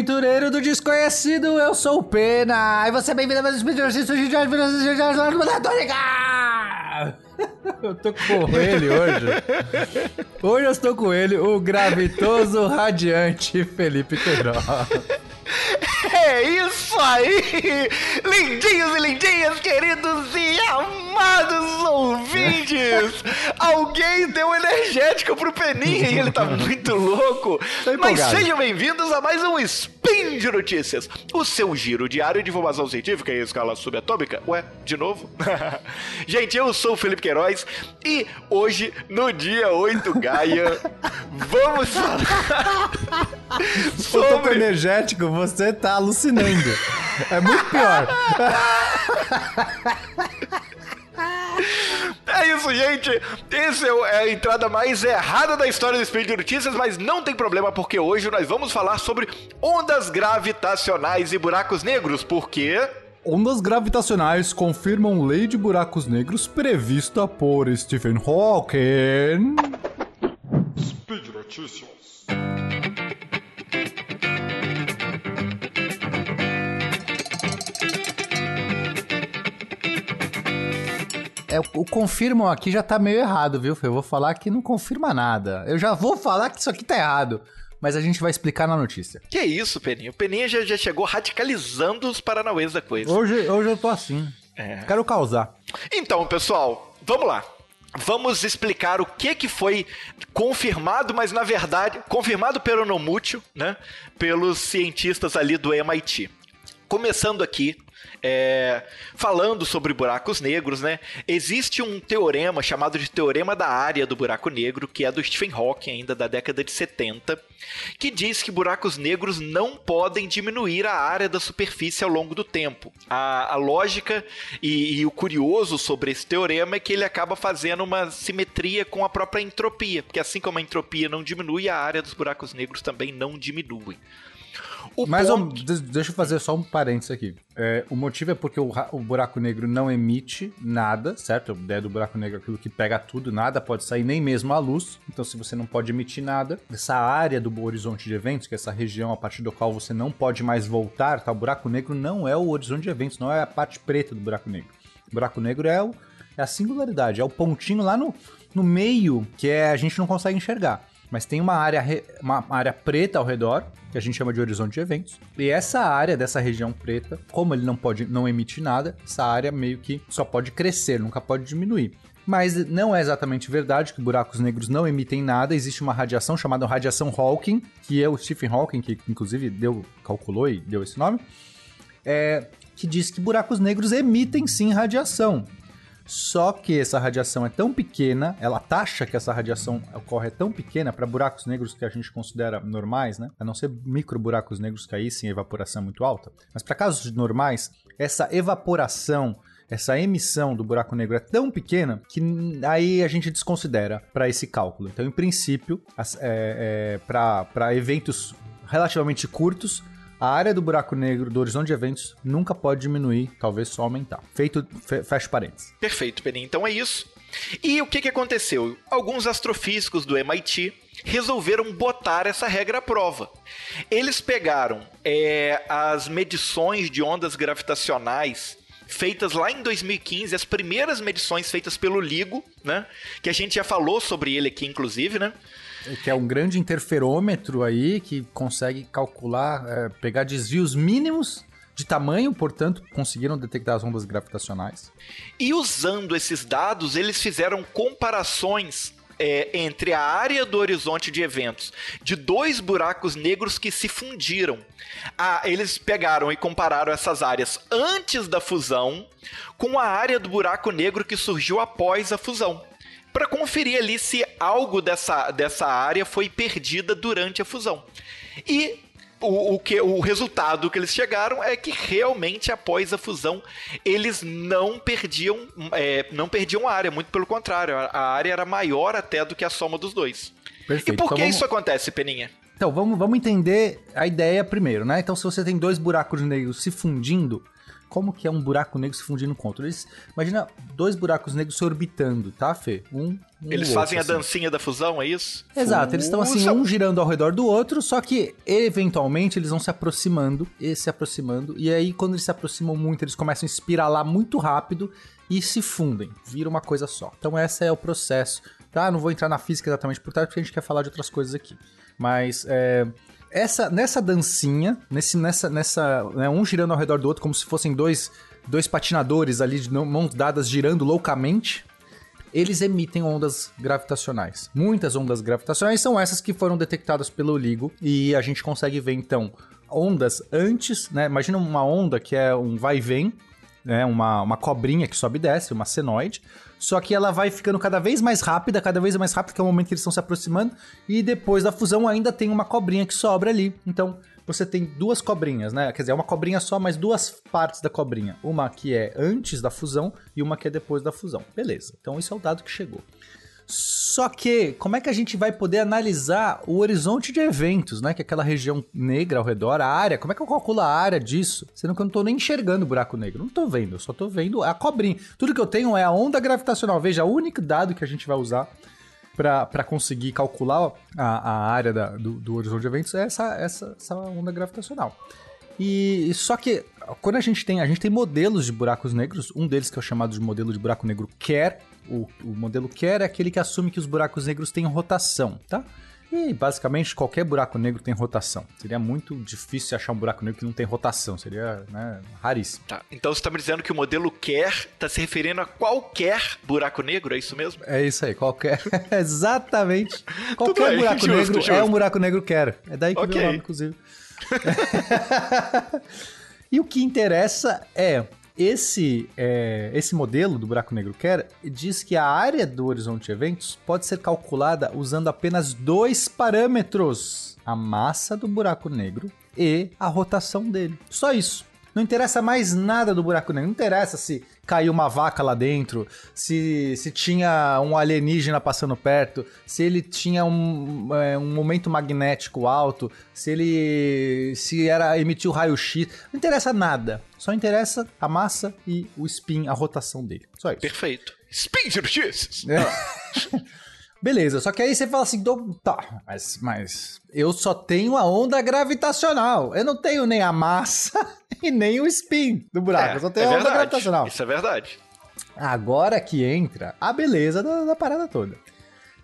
aventureiro do desconhecido, eu sou o Pena. E você é bem-vindo a mais um vídeo de Eu tô com ele hoje. Hoje eu estou com ele, o gravitoso, radiante Felipe Queiroz. É isso aí! Lindinhos e lindinhas, queridos e amados ouvintes! Alguém deu energético pro Peninha e ele tá muito louco! Mas sejam bem-vindos a mais um Spin de Notícias, o seu giro diário de informação científica em escala subatômica. Ué, de novo? Gente, eu sou o Felipe Queiroz e hoje, no dia 8 Gaia, vamos falar sobre... energético, você tá alucinando. É muito pior. É isso, gente. Essa é a entrada mais errada da história do Espírito de Notícias, mas não tem problema porque hoje nós vamos falar sobre ondas gravitacionais e buracos negros, porque Ondas gravitacionais confirmam lei de buracos negros prevista por Stephen Hawking. Speed Notícias. É, o confirmam aqui já tá meio errado, viu? Eu vou falar que não confirma nada. Eu já vou falar que isso aqui tá errado. Mas a gente vai explicar na notícia. Que isso, Peninha? O Peninha já, já chegou radicalizando os paranauês da coisa. Hoje, hoje eu tô assim. É. Quero causar. Então, pessoal, vamos lá. Vamos explicar o que, que foi confirmado, mas na verdade, confirmado pelo Nomútil, né? Pelos cientistas ali do MIT. Começando aqui é, falando sobre buracos negros, né? Existe um teorema chamado de teorema da área do buraco negro, que é do Stephen Hawking, ainda da década de 70, que diz que buracos negros não podem diminuir a área da superfície ao longo do tempo. A, a lógica e, e o curioso sobre esse teorema é que ele acaba fazendo uma simetria com a própria entropia, porque assim como a entropia não diminui, a área dos buracos negros também não diminui. O Mas ponto... deixa eu fazer só um parênteses aqui. É, o motivo é porque o, o, buraco negro não emite nada, certo? A ideia do buraco negro é aquilo que pega tudo, nada pode sair, nem mesmo a luz. Então, se você não pode emitir nada, essa área do horizonte de eventos, que é essa região a partir do qual você não pode mais voltar, tá? O buraco negro não é o horizonte de eventos, não é a parte preta do buraco negro. O buraco negro é, o, é a singularidade, é o pontinho lá no, no meio que é, a gente não consegue enxergar mas tem uma área, uma área preta ao redor, que a gente chama de horizonte de eventos. E essa área dessa região preta, como ele não pode não emite nada, essa área meio que só pode crescer, nunca pode diminuir. Mas não é exatamente verdade que buracos negros não emitem nada. Existe uma radiação chamada radiação Hawking, que é o Stephen Hawking, que inclusive deu, calculou e deu esse nome, é, que diz que buracos negros emitem sim radiação. Só que essa radiação é tão pequena, ela taxa que essa radiação ocorre é tão pequena para buracos negros que a gente considera normais, né? A não ser micro buracos negros que aí sim a evaporação é muito alta. Mas para casos normais, essa evaporação essa emissão do buraco negro é tão pequena que aí a gente desconsidera para esse cálculo. Então, em princípio, é, é, para eventos relativamente curtos, a área do buraco negro do horizonte de eventos nunca pode diminuir, talvez só aumentar. Feito, fe, fecha parênteses. Perfeito, Peninha. Então é isso. E o que, que aconteceu? Alguns astrofísicos do MIT resolveram botar essa regra à prova. Eles pegaram é, as medições de ondas gravitacionais feitas lá em 2015, as primeiras medições feitas pelo LIGO, né? Que a gente já falou sobre ele aqui, inclusive, né? Que é um grande interferômetro aí que consegue calcular, é, pegar desvios mínimos de tamanho, portanto, conseguiram detectar as ondas gravitacionais. E usando esses dados, eles fizeram comparações é, entre a área do horizonte de eventos de dois buracos negros que se fundiram. Ah, eles pegaram e compararam essas áreas antes da fusão com a área do buraco negro que surgiu após a fusão para conferir ali se algo dessa, dessa área foi perdida durante a fusão. E o, o, que, o resultado que eles chegaram é que realmente após a fusão eles não perdiam é, não perdiam a área, muito pelo contrário, a, a, área era maior até do que a soma dos dois. Perfeito. E por então que vamos... isso acontece, Peninha? Então, vamos, vamos entender a ideia primeiro, né? Então, se você tem dois buracos negros se fundindo, como que é um buraco negro se fundindo com outro? Eles, imagina dois buracos negros se orbitando, tá, Fê? Um, um Eles fazem outro, a assim. dancinha da fusão, é isso? Exato, eles estão assim, um girando ao redor do outro, só que eventualmente eles vão se aproximando e se aproximando, e aí quando eles se aproximam muito, eles começam a espiralar muito rápido e se fundem, vira uma coisa só. Então esse é o processo, tá? Não vou entrar na física exatamente por trás, porque a gente quer falar de outras coisas aqui. Mas é, essa, nessa dancinha, nesse, nessa, nessa né, um girando ao redor do outro, como se fossem dois, dois patinadores ali de mãos dadas girando loucamente, eles emitem ondas gravitacionais. Muitas ondas gravitacionais são essas que foram detectadas pelo LIGO e a gente consegue ver então ondas antes, né? Imagina uma onda que é um vai e vem, né? Uma, uma cobrinha que sobe e desce, uma senoide. Só que ela vai ficando cada vez mais rápida, cada vez mais rápida, que é o momento que eles estão se aproximando. E depois da fusão ainda tem uma cobrinha que sobra ali. Então você tem duas cobrinhas, né? Quer dizer, é uma cobrinha só, mas duas partes da cobrinha. Uma que é antes da fusão e uma que é depois da fusão. Beleza. Então isso é o dado que chegou. Só que, como é que a gente vai poder analisar o horizonte de eventos, né? Que é aquela região negra ao redor, a área. Como é que eu calculo a área disso? Sendo que eu não tô nem enxergando o buraco negro. Não tô vendo, eu só tô vendo a cobrinha. Tudo que eu tenho é a onda gravitacional. Veja, o único dado que a gente vai usar para conseguir calcular a, a área da, do, do, horizonte de eventos é essa, essa, essa onda gravitacional. E só que quando a gente tem, a gente tem modelos de buracos negros, um deles que é o chamado de modelo de buraco negro Kerr, o, o modelo Kerr é aquele que assume que os buracos negros têm rotação, tá? E basicamente qualquer buraco negro tem rotação. Seria muito difícil achar um buraco negro que não tem rotação. Seria né, raríssimo. Tá. Então você está me dizendo que o modelo Kerr está se referindo a qualquer buraco negro, é isso mesmo? É isso aí, qualquer. Exatamente. Qualquer buraco justo, negro justo. é um buraco negro Kerr. É daí que okay. veio o nome, inclusive. e o que interessa é esse, é, esse modelo do buraco negro Kerr diz que a área do horizonte de eventos pode ser calculada usando apenas dois parâmetros: a massa do buraco negro e a rotação dele. Só isso. Não interessa mais nada do buraco negro. Não interessa se caiu uma vaca lá dentro, se, se tinha um alienígena passando perto, se ele tinha um, é, um momento magnético alto, se ele se era emitiu raio-x. Não interessa nada. Só interessa a massa e o spin, a rotação dele. Só isso. Perfeito. Spin de X! Beleza, só que aí você fala assim, tá, mas, mas eu só tenho a onda gravitacional. Eu não tenho nem a massa e nem o spin do buraco. É, eu só tenho é a onda verdade. gravitacional. Isso é verdade. Agora que entra a beleza da, da parada toda.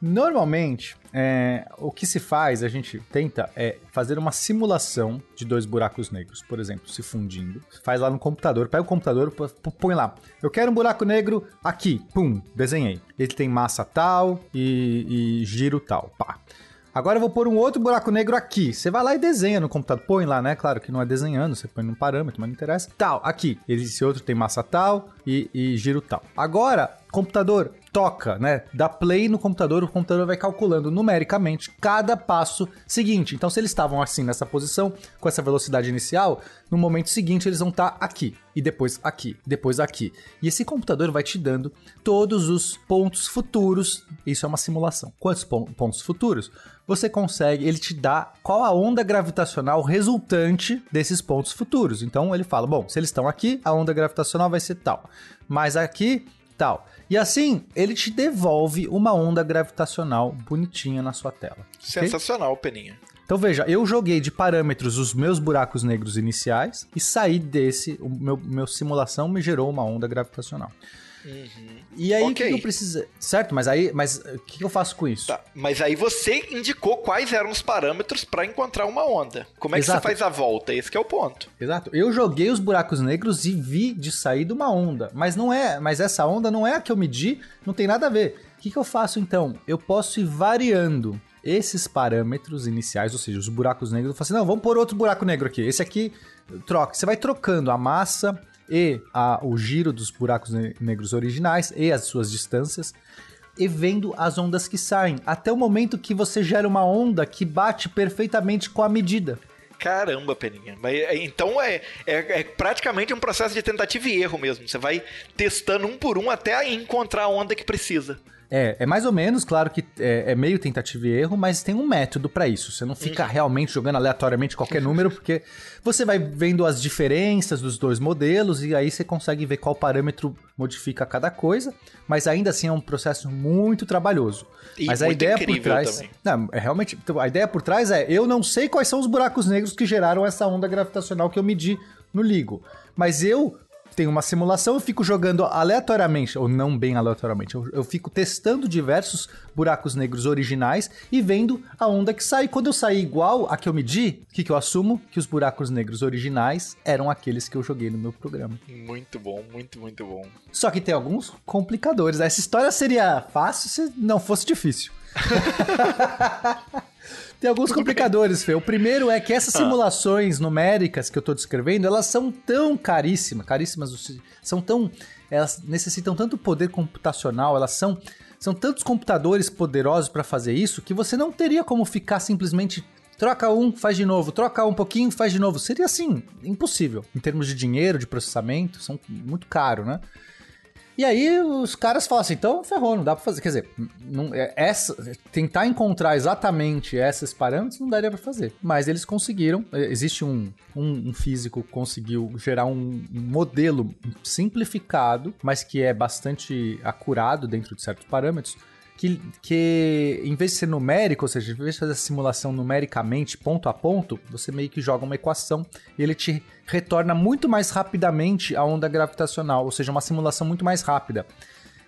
Normalmente, é, o que se faz, a gente tenta é fazer uma simulação de dois buracos negros, por exemplo, se fundindo. Faz lá no computador, pega o computador, põe lá. Eu quero um buraco negro aqui, pum, desenhei. Ele tem massa tal e, e giro tal, pá. Agora eu vou pôr um outro buraco negro aqui. Você vai lá e desenha no computador. Põe lá, né? Claro que não é desenhando, você põe num parâmetro, mas não interessa. Tal, aqui. Esse outro tem massa tal e, e giro tal. Agora, computador, toca, né? Dá play no computador, o computador vai calculando numericamente cada passo seguinte. Então, se eles estavam assim nessa posição, com essa velocidade inicial, no momento seguinte eles vão estar tá aqui, e depois aqui, depois aqui. E esse computador vai te dando todos os pontos futuros. Isso é uma simulação. Quantos pontos futuros? Você consegue, ele te dá qual a onda gravitacional resultante desses pontos futuros. Então ele fala: bom, se eles estão aqui, a onda gravitacional vai ser tal. Mas aqui, tal. E assim, ele te devolve uma onda gravitacional bonitinha na sua tela. Sensacional, okay? Peninha. Então veja, eu joguei de parâmetros os meus buracos negros iniciais e saí desse, o meu, meu simulação me gerou uma onda gravitacional. Uhum. E aí, o okay. que, que, eu preciso. Certo, mas aí. Mas o que, que, eu faço com isso? Tá, mas aí você indicou quais eram os parâmetros para encontrar uma onda. Como é Exato. que você faz a volta? Esse é o ponto. Exato. Eu joguei os buracos negros e vi de sair de uma onda. Mas não é. Mas essa onda não é a que eu medi, não tem nada a ver. O que, que eu faço então? Eu posso ir variando esses parâmetros iniciais, ou seja, os buracos negros. Eu falo assim: não, vamos pôr outro buraco negro aqui. Esse aqui troca. Você vai trocando a massa e a, o giro dos buracos negros originais e as suas distâncias e vendo as ondas que saem, até o momento que você gera uma onda que bate perfeitamente com a medida. Caramba, Peninha. Mas, é, então é, é, é, praticamente um processo de tentativa e erro mesmo. Você vai testando um por um até encontrar a onda que precisa. É, é mais ou menos, claro que é, é meio tentativa e erro, mas tem um método para isso. Você não fica uhum. realmente jogando aleatoriamente qualquer número, porque você vai vendo as diferenças dos dois modelos e aí você consegue ver qual parâmetro modifica cada coisa, mas ainda assim é um processo muito trabalhoso. E mas a ideia por trás, não, é realmente, então, a ideia por trás é, eu não sei quais são os buracos negros que geraram essa onda gravitacional que eu medi no LIGO, mas eu tenho uma simulação, eu fico jogando aleatoriamente, ou não bem aleatoriamente, eu, eu, fico testando diversos buracos negros originais e vendo a onda que sai. Quando eu sair igual a que eu medi, o que, que eu assumo? Que os buracos negros originais eram aqueles que eu joguei no meu programa. Muito bom, muito, muito bom. Só que tem alguns complicadores. Essa história seria fácil se não fosse difícil. Tem alguns complicadores, Fê. O primeiro é que essas ah. simulações numéricas que eu estou descrevendo, elas são tão caríssimas, caríssimas, são tão. Elas necessitam tanto poder computacional, elas são. São tantos computadores poderosos para fazer isso que você não teria como ficar simplesmente troca um, faz de novo, troca um pouquinho, faz de novo. Seria assim, impossível. Em termos de dinheiro, de processamento, são muito caro, né? E aí os caras falam assim, então ferrou, não dá pra fazer. Quer dizer, não, é, essa, tentar encontrar exatamente esses parâmetros não daria pra fazer. Mas eles conseguiram. É, existe um, um, um físico que conseguiu gerar um, um modelo simplificado, mas que é bastante acurado dentro de certos parâmetros que, que em vez de ser numérico, ou seja, em vez de fazer a simulação numericamente, ponto a ponto, você meio que joga uma equação e ele te retorna muito mais rapidamente a onda gravitacional, ou seja, uma simulação muito mais rápida.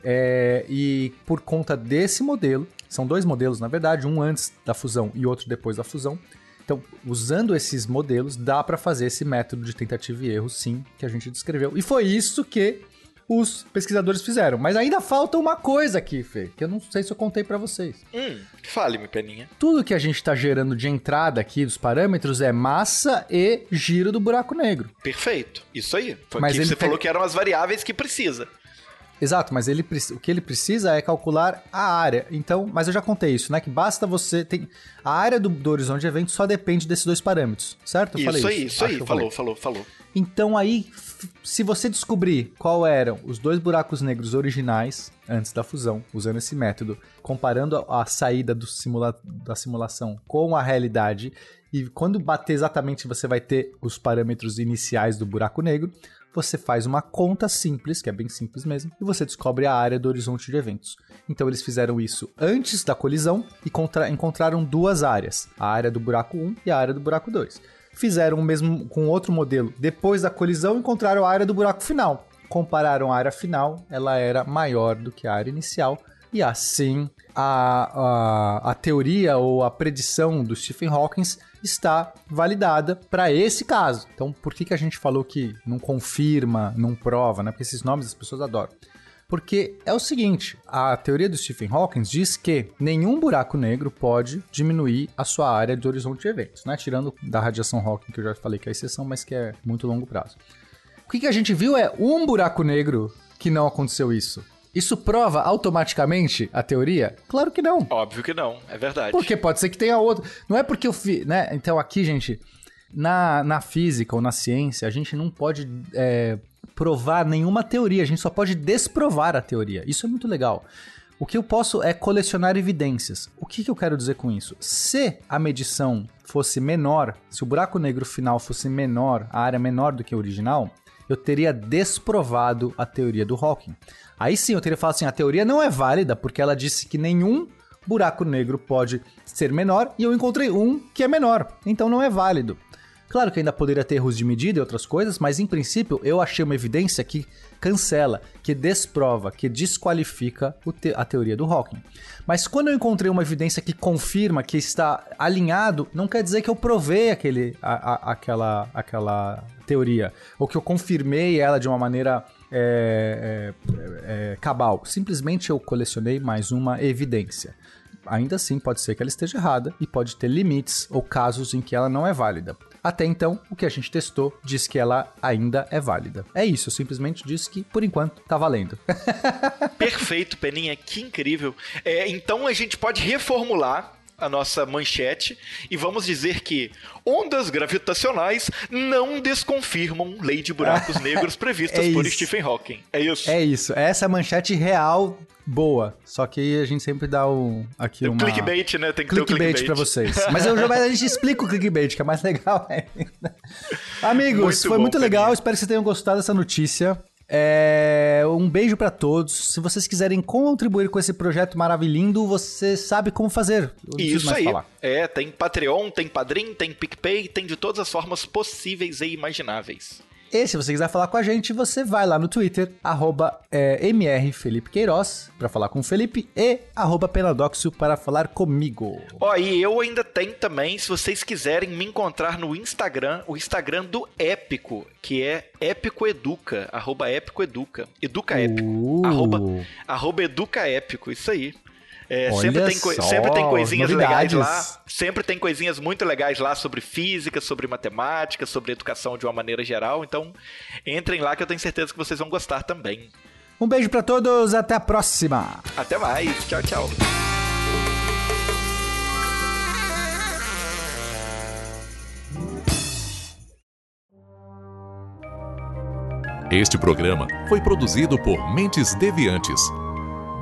É, e por conta desse modelo, são dois modelos na verdade, um antes da fusão e outro depois da fusão. Então, usando esses modelos, dá para fazer esse método de tentativa e erro, sim, que a gente descreveu. E foi isso que os pesquisadores fizeram. Mas ainda falta uma coisa aqui, Fê, que eu não sei se eu contei para vocês. Hum, fale-me, Peninha. Tudo que a gente tá gerando de entrada aqui dos parâmetros é massa e giro do buraco negro. Perfeito. Isso aí. Foi Mas que você falou que eram as variáveis que precisa. Exato, mas ele, o que ele precisa é calcular a área. Então, mas eu já contei isso, né? Que basta você. Tem, a área do, do horizonte de evento só depende desses dois parâmetros, certo? Eu isso aí, isso, isso aí. Falou, falou, falou. Então aí se você descobrir qual eram os dois buracos negros originais antes da fusão, usando esse método, comparando a, a saída simula da simulação com a realidade, e quando bater exatamente você vai ter os parâmetros iniciais do buraco negro, você faz uma conta simples, que é bem simples mesmo, e você descobre a área do horizonte de eventos. Então eles fizeram isso antes da colisão e encontraram duas áreas, a área do buraco 1 e a área do buraco 2 fizeram o mesmo com outro modelo. Depois da colisão, encontraram a área do buraco final. Compararam a área final, ela era maior do que a área inicial. E assim, a, a, a teoria ou a predição do Stephen Hawking está validada para esse caso. Então, por que, que a gente falou que não confirma, não prova, né? Porque esses nomes as pessoas adoram. Porque é o seguinte, a teoria do Stephen Hawking diz que nenhum buraco negro pode diminuir a sua área de horizonte de eventos, né? Tirando da radiação Hawking, que eu já falei que é a exceção, mas que é muito longo prazo. O que, que a gente viu é um buraco negro que não aconteceu isso. Isso prova automaticamente a teoria? Claro que não. Óbvio que não, é verdade. Porque pode ser que tenha outro. Não é porque eu fiz, né? Então aqui, gente, na, na física ou na ciência, a gente não pode é, provar nenhuma teoria, a gente só pode desprovar a teoria. Isso é muito legal. O que eu posso é colecionar evidências. O que, que eu quero dizer com isso? Se a medição fosse menor, se o buraco negro final fosse menor, a área menor do que a original, eu teria desprovado a teoria do Hawking. Aí sim eu teria falado assim: a teoria não é válida porque ela disse que nenhum buraco negro pode ser menor e eu encontrei um que é menor, então não é válido. Claro que ainda poderia ter erros de medida e outras coisas, mas em princípio eu achei uma evidência que cancela, que desprova, que desqualifica te a teoria do Hawking. Mas quando eu encontrei uma evidência que confirma que está alinhado, não quer dizer que eu provei aquele, a, a, aquela, aquela teoria, ou que eu confirmei ela de uma maneira é, é, é, cabal. Simplesmente eu colecionei mais uma evidência ainda assim pode ser que ela esteja errada e pode ter limites ou casos em que ela não é válida. Até então, o que a gente testou diz que ela ainda é válida. É isso, simplesmente disse que, por enquanto, tá valendo. Perfeito, Peninha, que incrível. É, então a gente pode reformular a nossa manchete e vamos dizer que ondas gravitacionais não desconfirmam lei de buracos negros previstas é por Stephen Hawking. É isso. É isso. Essa é a manchete real boa. Só que a gente sempre dá um, aqui Tem uma... clickbait, né? Tem que clickbait ter o clickbait pra vocês. Mas eu, a gente explica o clickbait, que é mais legal ainda. Amigos, muito foi bom, muito legal. Espero que vocês tenham gostado dessa notícia. É, um beijo para todos. Se vocês quiserem contribuir com esse projeto maravilhoso, você sabe como fazer. Isso aí. Falar. É, tem Patreon, tem Padrim, tem PicPay, tem de todas as formas possíveis e imagináveis. E se você quiser falar com a gente, você vai lá no Twitter, arroba é, mrfelipequeiroz, para falar com o Felipe, e arroba penadoxio para falar comigo. Ó, e eu ainda tenho também, se vocês quiserem me encontrar no Instagram, o Instagram do Épico, que é Épico Educa, arroba Épico Educa. Educa Épico, uh. arroba, arroba Educa Épico, isso aí. É, sempre, tem só, sempre tem coisinhas novidades. legais lá. Sempre tem coisinhas muito legais lá sobre física, sobre matemática, sobre educação de uma maneira geral. Então, entrem lá que eu tenho certeza que vocês vão gostar também. Um beijo para todos, até a próxima. Até mais. Tchau, tchau. Este programa foi produzido por Mentes Deviantes